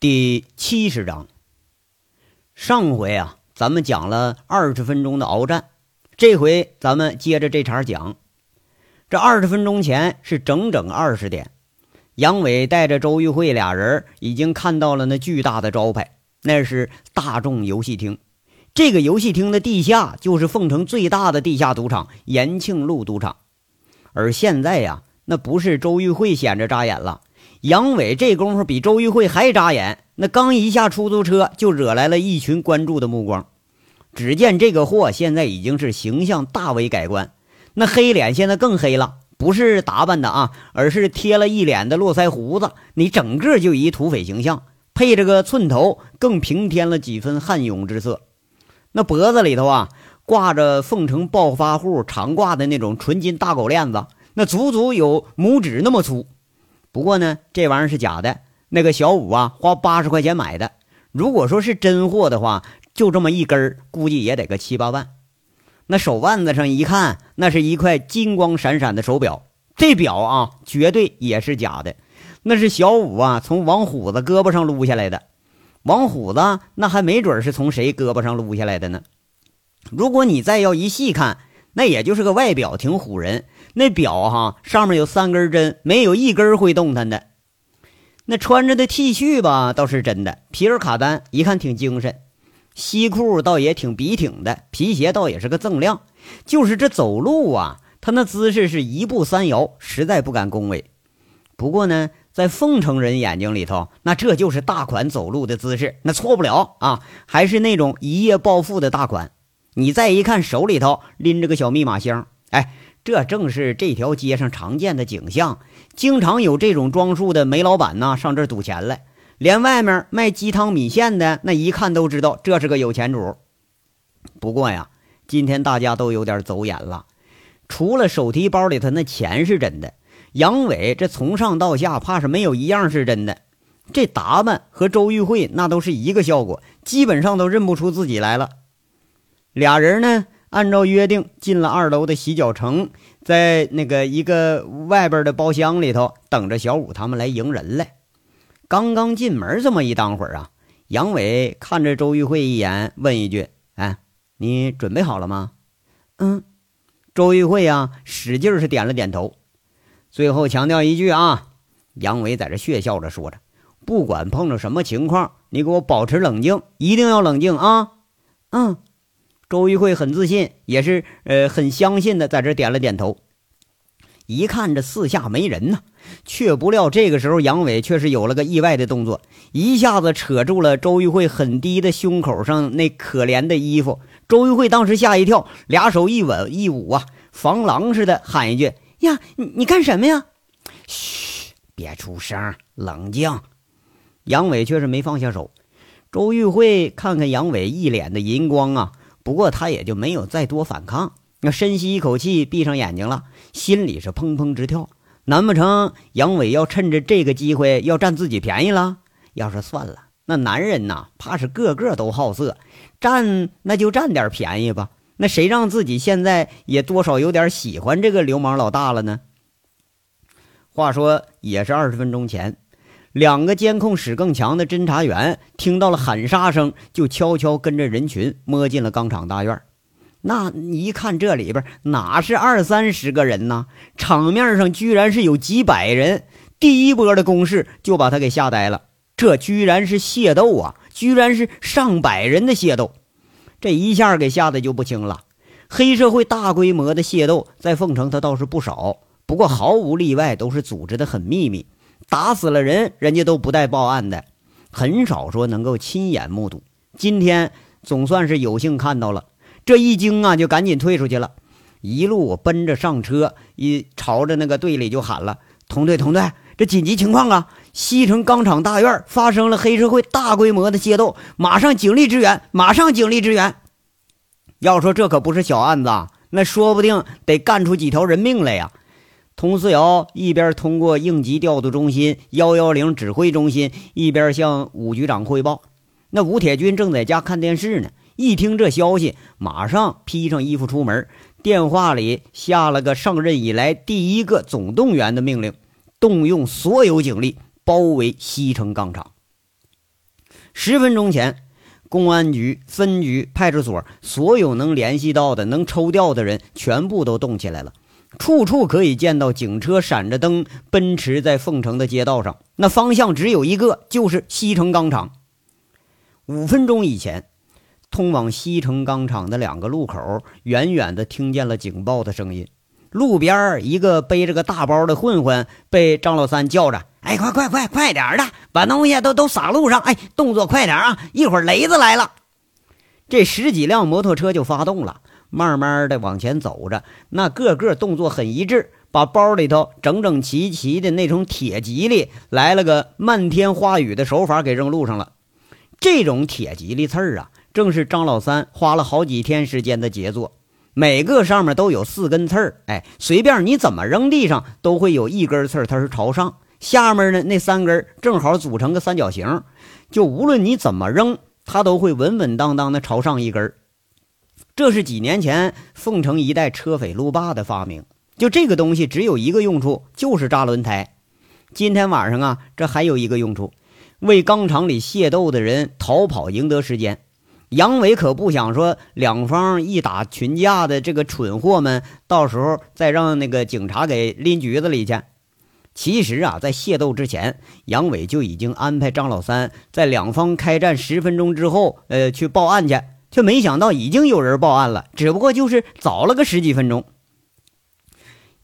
第七十章，上回啊，咱们讲了二十分钟的鏖战，这回咱们接着这茬讲。这二十分钟前是整整二十点，杨伟带着周玉慧俩人已经看到了那巨大的招牌，那是大众游戏厅。这个游戏厅的地下就是凤城最大的地下赌场——延庆路赌场。而现在呀，那不是周玉慧显着扎眼了。杨伟这功夫比周玉慧还扎眼，那刚一下出租车就惹来了一群关注的目光。只见这个货现在已经是形象大为改观，那黑脸现在更黑了，不是打扮的啊，而是贴了一脸的络腮胡子，你整个就一土匪形象，配着个寸头，更平添了几分悍勇之色。那脖子里头啊，挂着凤城暴发户常挂的那种纯金大狗链子，那足足有拇指那么粗。不过呢，这玩意儿是假的。那个小五啊，花八十块钱买的。如果说是真货的话，就这么一根儿，估计也得个七八万。那手腕子上一看，那是一块金光闪闪的手表。这表啊，绝对也是假的。那是小五啊，从王虎子胳膊上撸下来的。王虎子那还没准是从谁胳膊上撸下来的呢。如果你再要一细看，那也就是个外表挺唬人。那表哈上面有三根针，没有一根会动弹的。那穿着的 T 恤吧，倒是真的，皮尔卡丹，一看挺精神。西裤倒也挺笔挺的，皮鞋倒也是个锃亮。就是这走路啊，他那姿势是一步三摇，实在不敢恭维。不过呢，在凤城人眼睛里头，那这就是大款走路的姿势，那错不了啊，还是那种一夜暴富的大款。你再一看，手里头拎着个小密码箱，哎。这正是这条街上常见的景象，经常有这种装束的煤老板呐上这儿赌钱来，连外面卖鸡汤米线的那一看都知道这是个有钱主。不过呀，今天大家都有点走眼了，除了手提包里头那钱是真的，杨伟这从上到下怕是没有一样是真的。这打扮和周玉慧那都是一个效果，基本上都认不出自己来了。俩人呢？按照约定，进了二楼的洗脚城，在那个一个外边的包厢里头等着小五他们来迎人来。刚刚进门这么一当会儿啊，杨伟看着周玉慧一眼，问一句：“哎，你准备好了吗？”“嗯。”周玉慧啊，使劲是点了点头。最后强调一句啊，杨伟在这血笑着说着：“不管碰着什么情况，你给我保持冷静，一定要冷静啊。”“嗯。”周玉慧很自信，也是呃很相信的，在这点了点头。一看这四下没人呢，却不料这个时候杨伟却是有了个意外的动作，一下子扯住了周玉慧很低的胸口上那可怜的衣服。周玉慧当时吓一跳，俩手一稳一捂啊，防狼似的喊一句：“呀，你你干什么呀？”“嘘，别出声，冷静。”杨伟却是没放下手。周玉慧看看杨伟一脸的银光啊。不过他也就没有再多反抗，那深吸一口气，闭上眼睛了，心里是砰砰直跳。难不成杨伟要趁着这个机会要占自己便宜了？要是算了，那男人呐，怕是个个都好色，占那就占点便宜吧。那谁让自己现在也多少有点喜欢这个流氓老大了呢？话说也是二十分钟前。两个监控室更强的侦查员听到了喊杀声，就悄悄跟着人群摸进了钢厂大院。那一看这里边哪是二三十个人呢？场面上居然是有几百人。第一波的攻势就把他给吓呆了。这居然是械斗啊！居然是上百人的械斗，这一下给吓得就不轻了。黑社会大规模的械斗在凤城，他倒是不少，不过毫无例外都是组织的很秘密。打死了人，人家都不带报案的，很少说能够亲眼目睹。今天总算是有幸看到了，这一惊啊，就赶紧退出去了，一路奔着上车，一朝着那个队里就喊了：“同队，同队，这紧急情况啊！西城钢厂大院发生了黑社会大规模的械斗，马上警力支援，马上警力支援！要说这可不是小案子啊，那说不定得干出几条人命来呀！”佟思瑶一边通过应急调度中心幺幺零指挥中心，一边向武局长汇报。那吴铁军正在家看电视呢，一听这消息，马上披上衣服出门，电话里下了个上任以来第一个总动员的命令，动用所有警力包围西城钢厂。十分钟前，公安局、分局、派出所所有能联系到的、能抽调的人，全部都动起来了。处处可以见到警车闪着灯奔驰在凤城的街道上，那方向只有一个，就是西城钢厂。五分钟以前，通往西城钢厂的两个路口，远远的听见了警报的声音。路边一个背着个大包的混混被张老三叫着：“哎，快快快，快点的，把东西都都撒路上！哎，动作快点啊，一会儿雷子来了。”这十几辆摩托车就发动了。慢慢的往前走着，那个个动作很一致，把包里头整整齐齐的那种铁吉利来了个漫天花雨的手法给扔路上了。这种铁吉利刺儿啊，正是张老三花了好几天时间的杰作。每个上面都有四根刺儿，哎，随便你怎么扔地上，都会有一根刺儿它是朝上，下面呢那三根正好组成个三角形，就无论你怎么扔，它都会稳稳当当的朝上一根。这是几年前凤城一带车匪路霸的发明。就这个东西只有一个用处，就是扎轮胎。今天晚上啊，这还有一个用处，为钢厂里械斗的人逃跑赢得时间。杨伟可不想说两方一打群架的这个蠢货们，到时候再让那个警察给拎局子里去。其实啊，在械斗之前，杨伟就已经安排张老三在两方开战十分钟之后，呃，去报案去。却没想到已经有人报案了，只不过就是早了个十几分钟。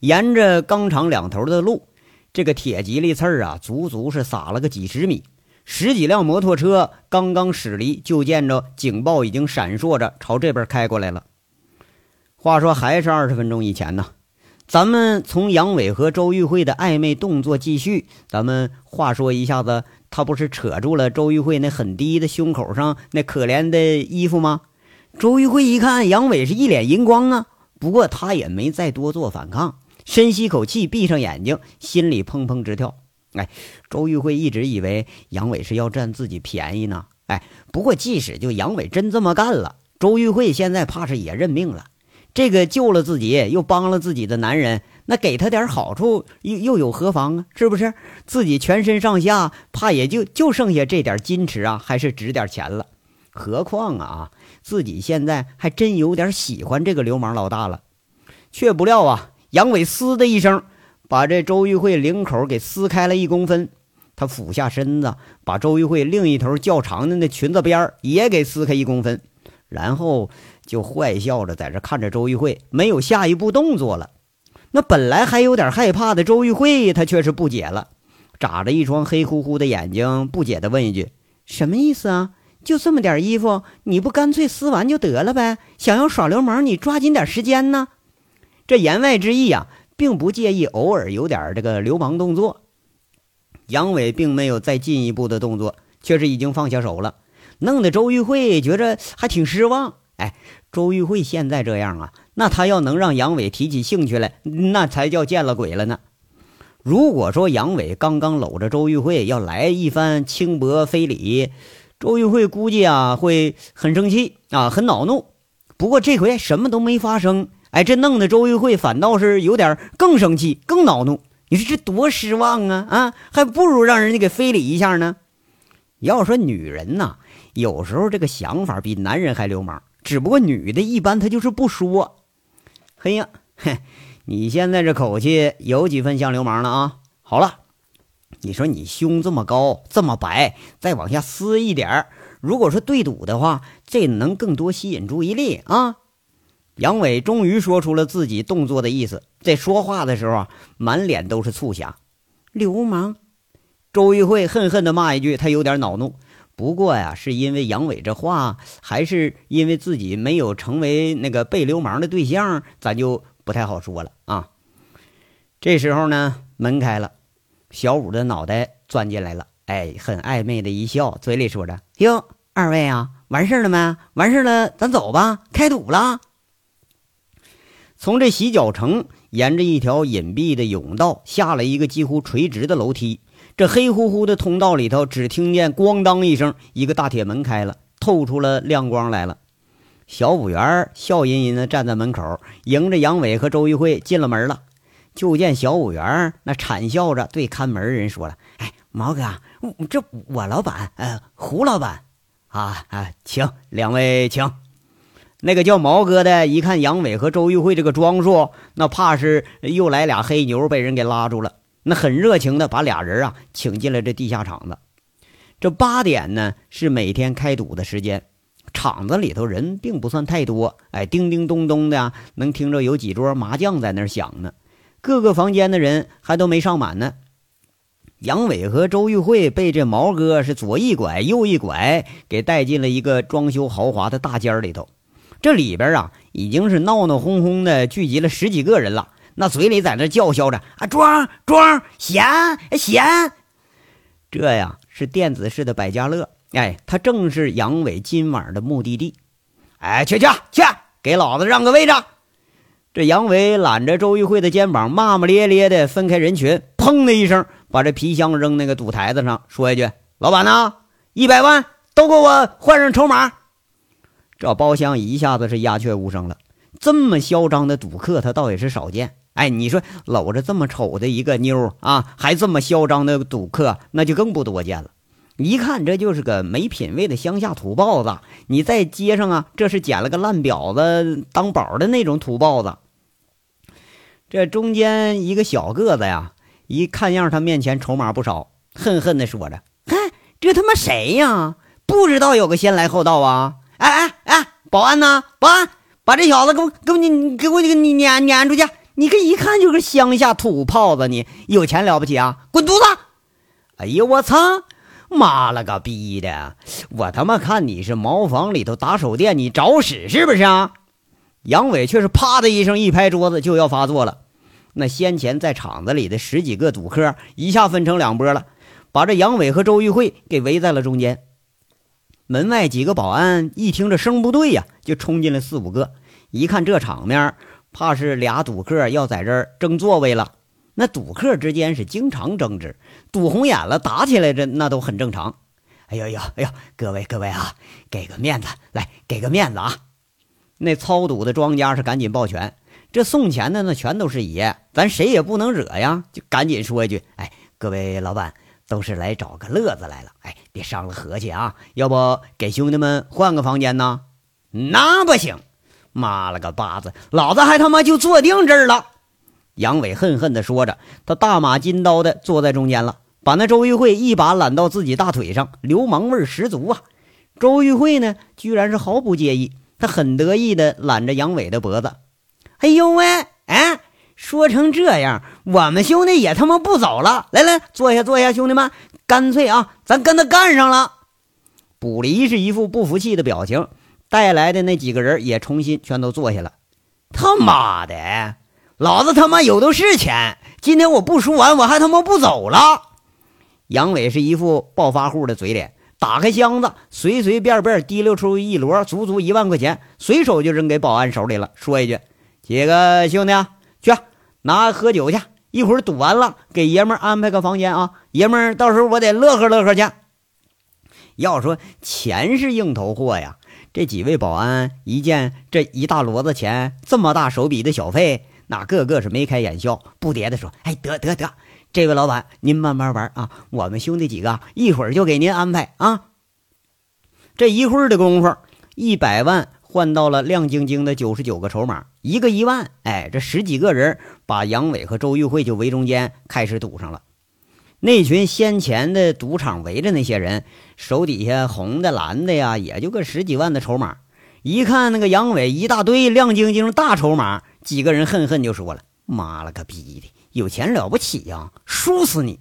沿着钢厂两头的路，这个铁吉利刺儿啊，足足是撒了个几十米。十几辆摩托车刚刚驶离，就见着警报已经闪烁着朝这边开过来了。话说还是二十分钟以前呢，咱们从杨伟和周玉慧的暧昧动作继续，咱们话说一下子。他不是扯住了周玉慧那很低的胸口上那可怜的衣服吗？周玉慧一看杨伟是一脸银光啊，不过他也没再多做反抗，深吸口气，闭上眼睛，心里砰砰直跳。哎，周玉慧一直以为杨伟是要占自己便宜呢。哎，不过即使就杨伟真这么干了，周玉慧现在怕是也认命了。这个救了自己又帮了自己的男人。那给他点好处又又有何妨啊？是不是自己全身上下怕也就就剩下这点矜持啊？还是值点钱了？何况啊，自己现在还真有点喜欢这个流氓老大了。却不料啊，杨伟嘶的一声，把这周玉慧领口给撕开了一公分。他俯下身子，把周玉慧另一头较长的那裙子边也给撕开一公分，然后就坏笑着在这看着周玉慧，没有下一步动作了。那本来还有点害怕的周玉慧，她却是不解了，眨着一双黑乎乎的眼睛，不解地问一句：“什么意思啊？就这么点衣服，你不干脆撕完就得了呗？想要耍流氓，你抓紧点时间呢。”这言外之意啊，并不介意偶尔有点这个流氓动作。杨伟并没有再进一步的动作，却是已经放下手了，弄得周玉慧觉着还挺失望。哎，周玉慧现在这样啊。那他要能让杨伟提起兴趣来，那才叫见了鬼了呢。如果说杨伟刚刚搂着周玉慧要来一番轻薄非礼，周玉慧估计啊会很生气啊，很恼怒。不过这回什么都没发生，哎，这弄得周玉慧反倒是有点更生气、更恼怒。你说这多失望啊啊！还不如让人家给非礼一下呢。要说女人呐，有时候这个想法比男人还流氓，只不过女的一般她就是不说。哎呀，嘿，你现在这口气有几分像流氓了啊？好了，你说你胸这么高，这么白，再往下撕一点儿，如果说对赌的话，这能更多吸引注意力啊！杨伟终于说出了自己动作的意思，在说话的时候啊，满脸都是醋霞。流氓！周玉慧恨恨地骂一句，他有点恼怒。不过呀，是因为杨伟这话，还是因为自己没有成为那个被流氓的对象，咱就不太好说了啊。这时候呢，门开了，小五的脑袋钻进来了，哎，很暧昧的一笑，嘴里说着：“哟，二位啊，完事了没？完事了，咱走吧，开赌了。”从这洗脚城沿着一条隐蔽的甬道下了一个几乎垂直的楼梯。这黑乎乎的通道里头，只听见“咣当”一声，一个大铁门开了，透出了亮光来了。小五元笑吟吟地站在门口，迎着杨伟和周玉慧进了门了。就见小五元那惨笑着对看门人说了：“哎，毛哥，这我老板，呃，胡老板，啊啊，请两位请。那个叫毛哥的，一看杨伟和周玉慧这个装束，那怕是又来俩黑牛被人给拉住了。那很热情的把俩人啊请进了这地下场子。这八点呢是每天开赌的时间，场子里头人并不算太多，哎，叮叮咚咚的，能听着有几桌麻将在那响呢。各个房间的人还都没上满呢。杨伟和周玉慧被这毛哥是左一拐右一拐，给带进了一个装修豪华的大间里头。这里边啊，已经是闹闹哄哄的，聚集了十几个人了。那嘴里在那叫嚣着：“啊，庄庄闲闲。”这呀是电子式的百家乐。哎，他正是杨伟今晚的目的地。哎，去去去，给老子让个位置！这杨伟揽着周玉慧的肩膀，骂骂咧咧的分开人群，砰的一声。把这皮箱扔那个赌台子上，说一句：“老板呢？一百万都给我换上筹码。”这包厢一下子是鸦雀无声了。这么嚣张的赌客，他倒也是少见。哎，你说搂着这么丑的一个妞啊，还这么嚣张的赌客，那就更不多见了。一看这就是个没品位的乡下土包子。你在街上啊，这是捡了个烂婊子当宝的那种土包子。这中间一个小个子呀。一看样，他面前筹码不少，恨恨地说着：“嗨，这他妈谁呀？不知道有个先来后到啊！哎哎哎，保安呢？保安，把这小子给我给我你给我你撵撵出去！你这一看就是乡下土炮子，你有钱了不起啊？滚犊子！哎呀我操！妈了个逼的！我他妈看你是茅房里头打手电，你找死是不是啊？”杨伟却是啪的一声一拍桌子，就要发作了。那先前在场子里的十几个赌客一下分成两拨了，把这杨伟和周玉慧给围在了中间。门外几个保安一听这声不对呀，就冲进来四五个。一看这场面，怕是俩赌客要在这儿争座位了。那赌客之间是经常争执，赌红眼了打起来，这那都很正常。哎呦呦，哎呦，各位各位啊，给个面子，来给个面子啊！那操赌的庄家是赶紧抱拳。这送钱的那全都是爷，咱谁也不能惹呀，就赶紧说一句：“哎，各位老板都是来找个乐子来了，哎，别伤了和气啊！要不给兄弟们换个房间呢？那不行！妈了个巴子，老子还他妈就坐定这儿了！”杨伟恨恨地说着，他大马金刀的坐在中间了，把那周玉慧一把揽到自己大腿上，流氓味十足啊！周玉慧呢，居然是毫不介意，他很得意的揽着杨伟的脖子。哎呦喂！哎，说成这样，我们兄弟也他妈不走了。来来，坐下坐下，兄弟们，干脆啊，咱跟他干上了。卜离是一副不服气的表情，带来的那几个人也重新全都坐下了。他妈的，老子他妈有的是钱，今天我不输完，我还他妈不走了。杨伟是一副暴发户的嘴脸，打开箱子，随随便便提溜出一摞，足足一万块钱，随手就扔给保安手里了，说一句。几个兄弟去拿喝酒去，一会儿赌完了给爷们安排个房间啊！爷们到时候我得乐呵乐呵去。要说钱是硬头货呀，这几位保安一见这一大摞子钱，这么大手笔的小费，那个个是眉开眼笑，不迭的说：“哎，得得得，这位老板您慢慢玩啊，我们兄弟几个一会儿就给您安排啊。”这一会儿的功夫，一百万。换到了亮晶晶的九十九个筹码，一个一万。哎，这十几个人把杨伟和周玉慧就围中间开始赌上了。那群先前的赌场围着那些人，手底下红的蓝的呀，也就个十几万的筹码。一看那个杨伟一大堆亮晶晶大筹码，几个人恨恨就说了：“妈了个逼的，有钱了不起呀，输死你！”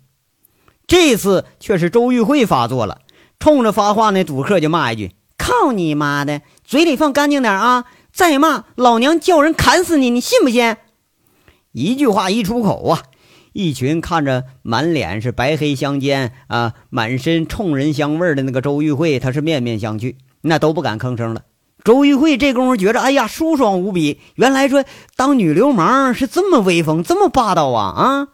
这次却是周玉慧发作了，冲着发话那赌客就骂一句。靠你妈的，嘴里放干净点啊！再骂老娘叫人砍死你，你信不信？一句话一出口啊，一群看着满脸是白黑相间啊，满身冲人香味的那个周玉慧，他是面面相觑，那都不敢吭声了。周玉慧这功夫觉着，哎呀，舒爽无比。原来说当女流氓是这么威风，这么霸道啊啊！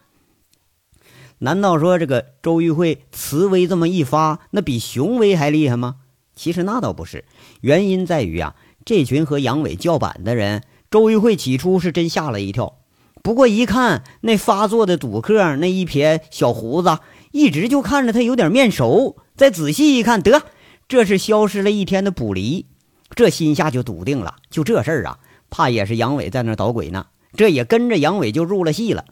难道说这个周玉慧慈威这么一发，那比雄威还厉害吗？其实那倒不是，原因在于啊，这群和杨伟叫板的人，周玉慧起初是真吓了一跳。不过一看那发作的赌客那一撇小胡子，一直就看着他有点面熟，再仔细一看，得，这是消失了一天的卜离，这心下就笃定了，就这事儿啊，怕也是杨伟在那捣鬼呢，这也跟着杨伟就入了戏了。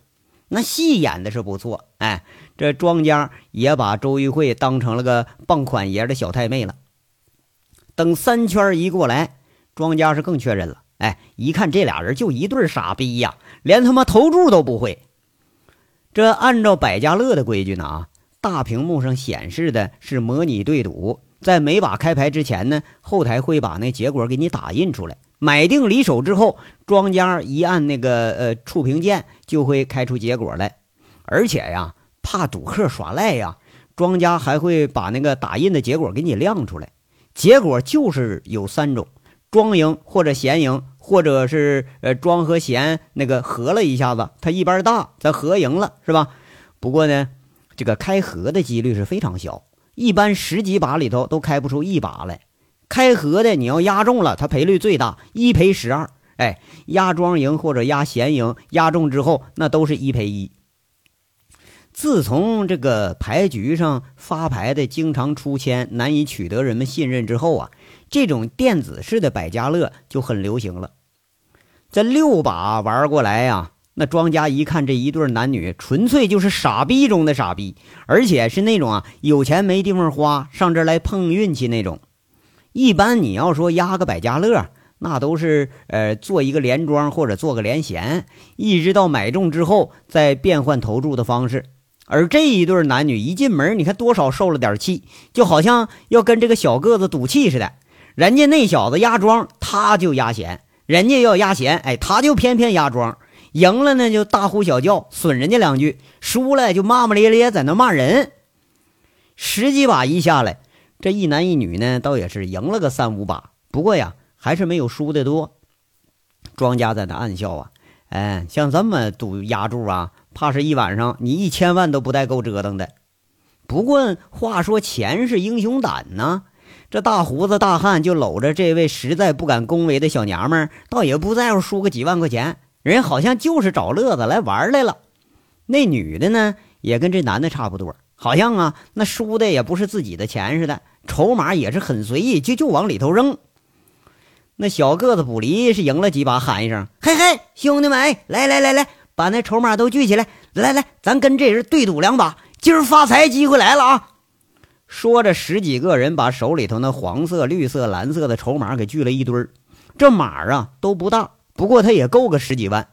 那戏演的是不错，哎，这庄家也把周玉慧当成了个傍款爷的小太妹了。等三圈一过来，庄家是更确认了，哎，一看这俩人就一对傻逼呀，连他妈投注都不会。这按照百家乐的规矩呢啊，大屏幕上显示的是模拟对赌，在每把开牌之前呢，后台会把那结果给你打印出来。买定离手之后，庄家一按那个呃触屏键，就会开出结果来。而且呀，怕赌客耍赖呀，庄家还会把那个打印的结果给你亮出来。结果就是有三种：庄赢或者闲赢。或者是呃庄和闲那个合了一下子，他一般大，咱合赢了是吧？不过呢，这个开合的几率是非常小，一般十几把里头都开不出一把来。开合的你要压中了，它赔率最大，一赔十二。哎，压庄赢或者压闲赢，压中之后那都是一赔一。自从这个牌局上发牌的经常出千，难以取得人们信任之后啊，这种电子式的百家乐就很流行了。这六把玩过来呀，那庄家一看这一对男女，纯粹就是傻逼中的傻逼，而且是那种啊有钱没地方花，上这来碰运气那种。一般你要说压个百家乐，那都是呃做一个连庄或者做个连闲，一直到买中之后再变换投注的方式。而这一对男女一进门，你看多少受了点气，就好像要跟这个小个子赌气似的。人家那小子压庄，他就压闲。人家要压闲，哎，他就偏偏压庄，赢了呢就大呼小叫损人家两句，输了就骂骂咧咧在那骂人。十几把一下来，这一男一女呢，倒也是赢了个三五把，不过呀，还是没有输的多。庄家在那暗笑啊，哎，像这么赌压注啊，怕是一晚上你一千万都不带够折腾的。不过话说，钱是英雄胆呢。这大胡子大汉就搂着这位实在不敢恭维的小娘们儿，倒也不在乎输个几万块钱，人好像就是找乐子来玩来了。那女的呢，也跟这男的差不多，好像啊，那输的也不是自己的钱似的，筹码也是很随意，就就往里头扔。那小个子卜离是赢了几把，喊一声：“嘿嘿，兄弟们，来来来来，把那筹码都聚起来，来来，咱跟这人对赌两把，今儿发财机会来了啊！”说着，十几个人把手里头那黄色、绿色、蓝色的筹码给聚了一堆儿。这码啊都不大，不过他也够个十几万。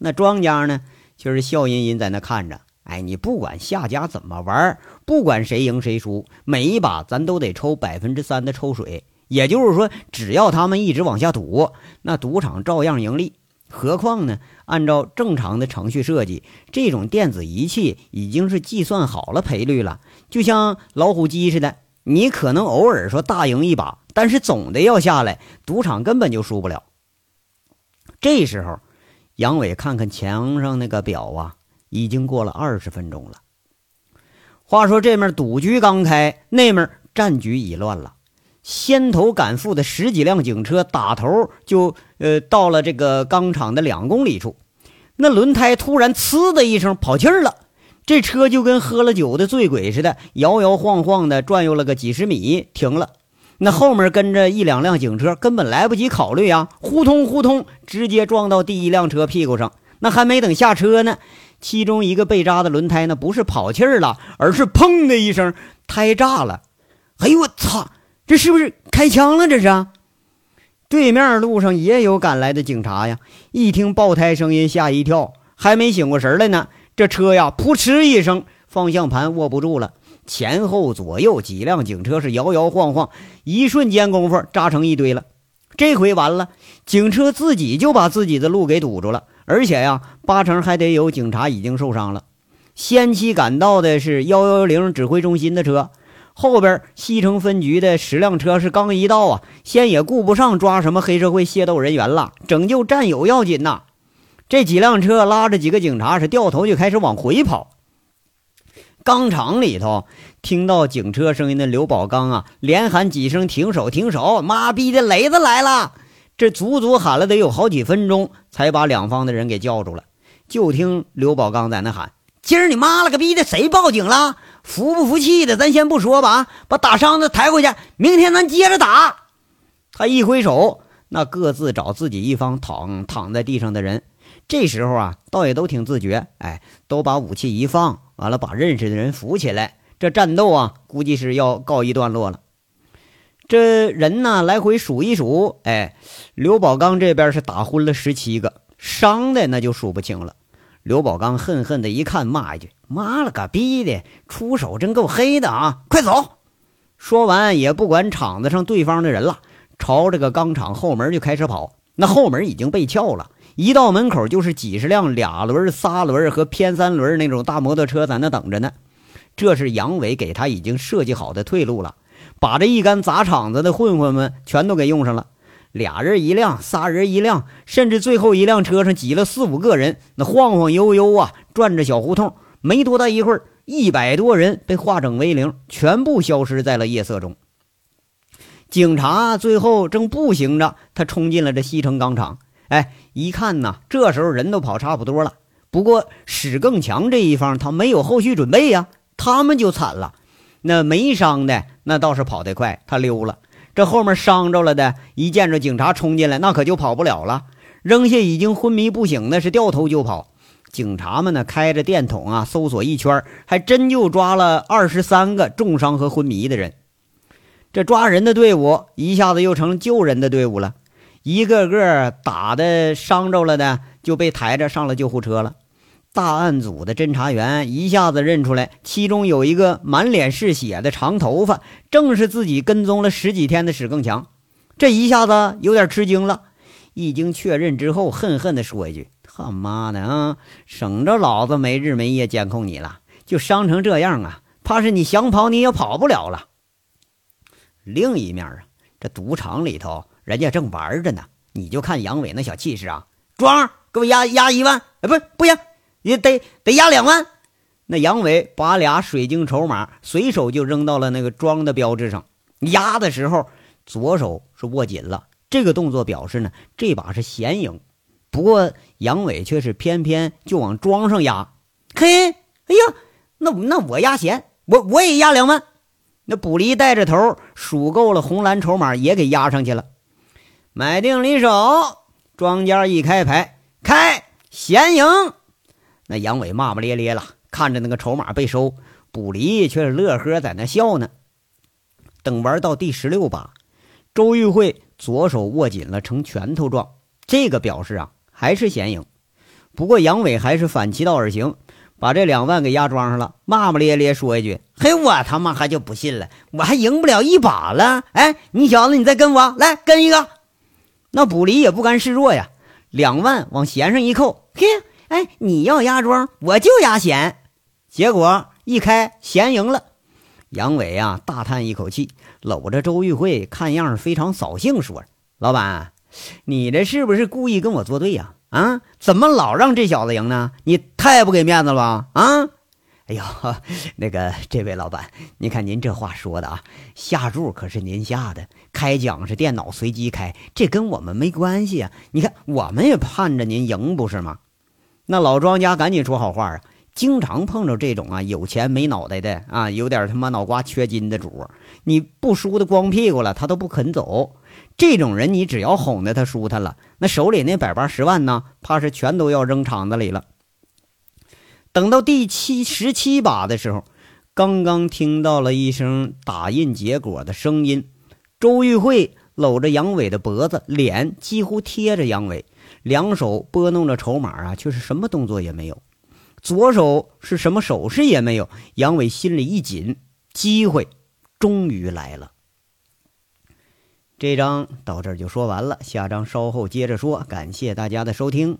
那庄家呢，就是笑吟吟在那看着。哎，你不管下家怎么玩，不管谁赢谁输，每一把咱都得抽百分之三的抽水。也就是说，只要他们一直往下赌，那赌场照样盈利。何况呢？按照正常的程序设计，这种电子仪器已经是计算好了赔率了，就像老虎机似的。你可能偶尔说大赢一把，但是总的要下来，赌场根本就输不了。这时候，杨伟看看墙上那个表啊，已经过了二十分钟了。话说这面赌局刚开，那面战局已乱了。先头赶赴的十几辆警车打头就呃到了这个钢厂的两公里处，那轮胎突然“呲”的一声跑气儿了，这车就跟喝了酒的醉鬼似的，摇摇晃晃的转悠了个几十米，停了。那后面跟着一两辆警车，根本来不及考虑啊，呼通呼通，直接撞到第一辆车屁股上。那还没等下车呢，其中一个被扎的轮胎呢不是跑气儿了，而是砰的一声胎炸了。哎呦我操！这是不是开枪了？这是，对面路上也有赶来的警察呀！一听爆胎声音，吓一跳，还没醒过神来呢。这车呀，扑哧一声，方向盘握不住了，前后左右几辆警车是摇摇晃晃，一瞬间功夫扎成一堆了。这回完了，警车自己就把自己的路给堵住了，而且呀，八成还得有警察已经受伤了。先期赶到的是幺幺零指挥中心的车。后边西城分局的十辆车是刚一到啊，先也顾不上抓什么黑社会械斗人员了，拯救战友要紧呐。这几辆车拉着几个警察是掉头就开始往回跑。钢厂里头听到警车声音的刘宝刚啊，连喊几声停手停手，妈逼的雷子来了！这足足喊了得有好几分钟，才把两方的人给叫住了。就听刘宝刚在那喊：“今儿你妈了个逼的，谁报警了？服不服气的，咱先不说吧啊，把打伤的抬回去，明天咱接着打。他一挥手，那各自找自己一方躺躺在地上的人。这时候啊，倒也都挺自觉，哎，都把武器一放，完了把认识的人扶起来。这战斗啊，估计是要告一段落了。这人呢，来回数一数，哎，刘宝刚这边是打昏了十七个，伤的那就数不清了。刘宝刚恨恨的一看，骂一句：“妈了个逼的，出手真够黑的啊！快走！”说完也不管场子上对方的人了，朝这个钢厂后门就开始跑。那后门已经被撬了。一到门口就是几十辆俩轮、仨轮和偏三轮那种大摩托车在那等着呢。这是杨伟给他已经设计好的退路了，把这一干砸场子的混混们全都给用上了。俩人一辆，仨人一辆，甚至最后一辆车上挤了四五个人，那晃晃悠悠啊，转着小胡同。没多大一会儿，一百多人被化整为零，全部消失在了夜色中。警察最后正步行着，他冲进了这西城钢厂。哎，一看呐，这时候人都跑差不多了。不过史更强这一方他没有后续准备呀，他们就惨了。那没伤的那倒是跑得快，他溜了。这后面伤着了的，一见着警察冲进来，那可就跑不了了。扔下已经昏迷不醒的，是掉头就跑。警察们呢，开着电筒啊，搜索一圈，还真就抓了二十三个重伤和昏迷的人。这抓人的队伍一下子又成救人的队伍了。一个个打的伤着了的，就被抬着上了救护车了。大案组的侦查员一下子认出来，其中有一个满脸是血的长头发，正是自己跟踪了十几天的史更强。这一下子有点吃惊了，一经确认之后，恨恨地说一句：“他妈的啊，省着老子没日没夜监控你了，就伤成这样啊，怕是你想跑你也跑不了了。”另一面啊，这赌场里头。人家正玩着呢，你就看杨伟那小气势啊！庄，给我压压一万，哎，不不行，也得得压两万。那杨伟把俩水晶筹码随手就扔到了那个庄的标志上，压的时候左手是握紧了，这个动作表示呢这把是闲赢。不过杨伟却是偏偏就往庄上压，嘿，哎呀，那那我压闲，我我也压两万。那卜离带着头数够了红蓝筹码，也给压上去了。买定离手，庄家一开牌，开闲赢。那杨伟骂骂咧咧了，看着那个筹码被收，卜离却是乐呵在那笑呢。等玩到第十六把，周玉慧左手握紧了成拳头状，这个表示啊还是显赢。不过杨伟还是反其道而行，把这两万给压庄上了，骂骂咧咧说一句：“嘿，我他妈还就不信了，我还赢不了一把了。哎，你小子，你再跟我来跟一个。”那卜离也不甘示弱呀，两万往弦上一扣，嘿，哎，你要压庄，我就压弦。结果一开弦赢了，杨伟啊大叹一口气，搂着周玉慧，看样非常扫兴，说：“老板，你这是不是故意跟我作对呀？啊，怎么老让这小子赢呢？你太不给面子了吧？啊！”哎呦，那个这位老板，您看您这话说的啊，下注可是您下的，开奖是电脑随机开，这跟我们没关系啊。你看，我们也盼着您赢，不是吗？那老庄家赶紧说好话啊，经常碰着这种啊有钱没脑袋的啊，有点他妈脑瓜缺筋的主，你不输的光屁股了，他都不肯走。这种人，你只要哄得他输他了，那手里那百八十万呢，怕是全都要扔场子里了。等到第七十七把的时候，刚刚听到了一声打印结果的声音。周玉慧搂着杨伟的脖子，脸几乎贴着杨伟，两手拨弄着筹码啊，却是什么动作也没有。左手是什么手势也没有。杨伟心里一紧，机会终于来了。这章到这儿就说完了，下章稍后接着说。感谢大家的收听。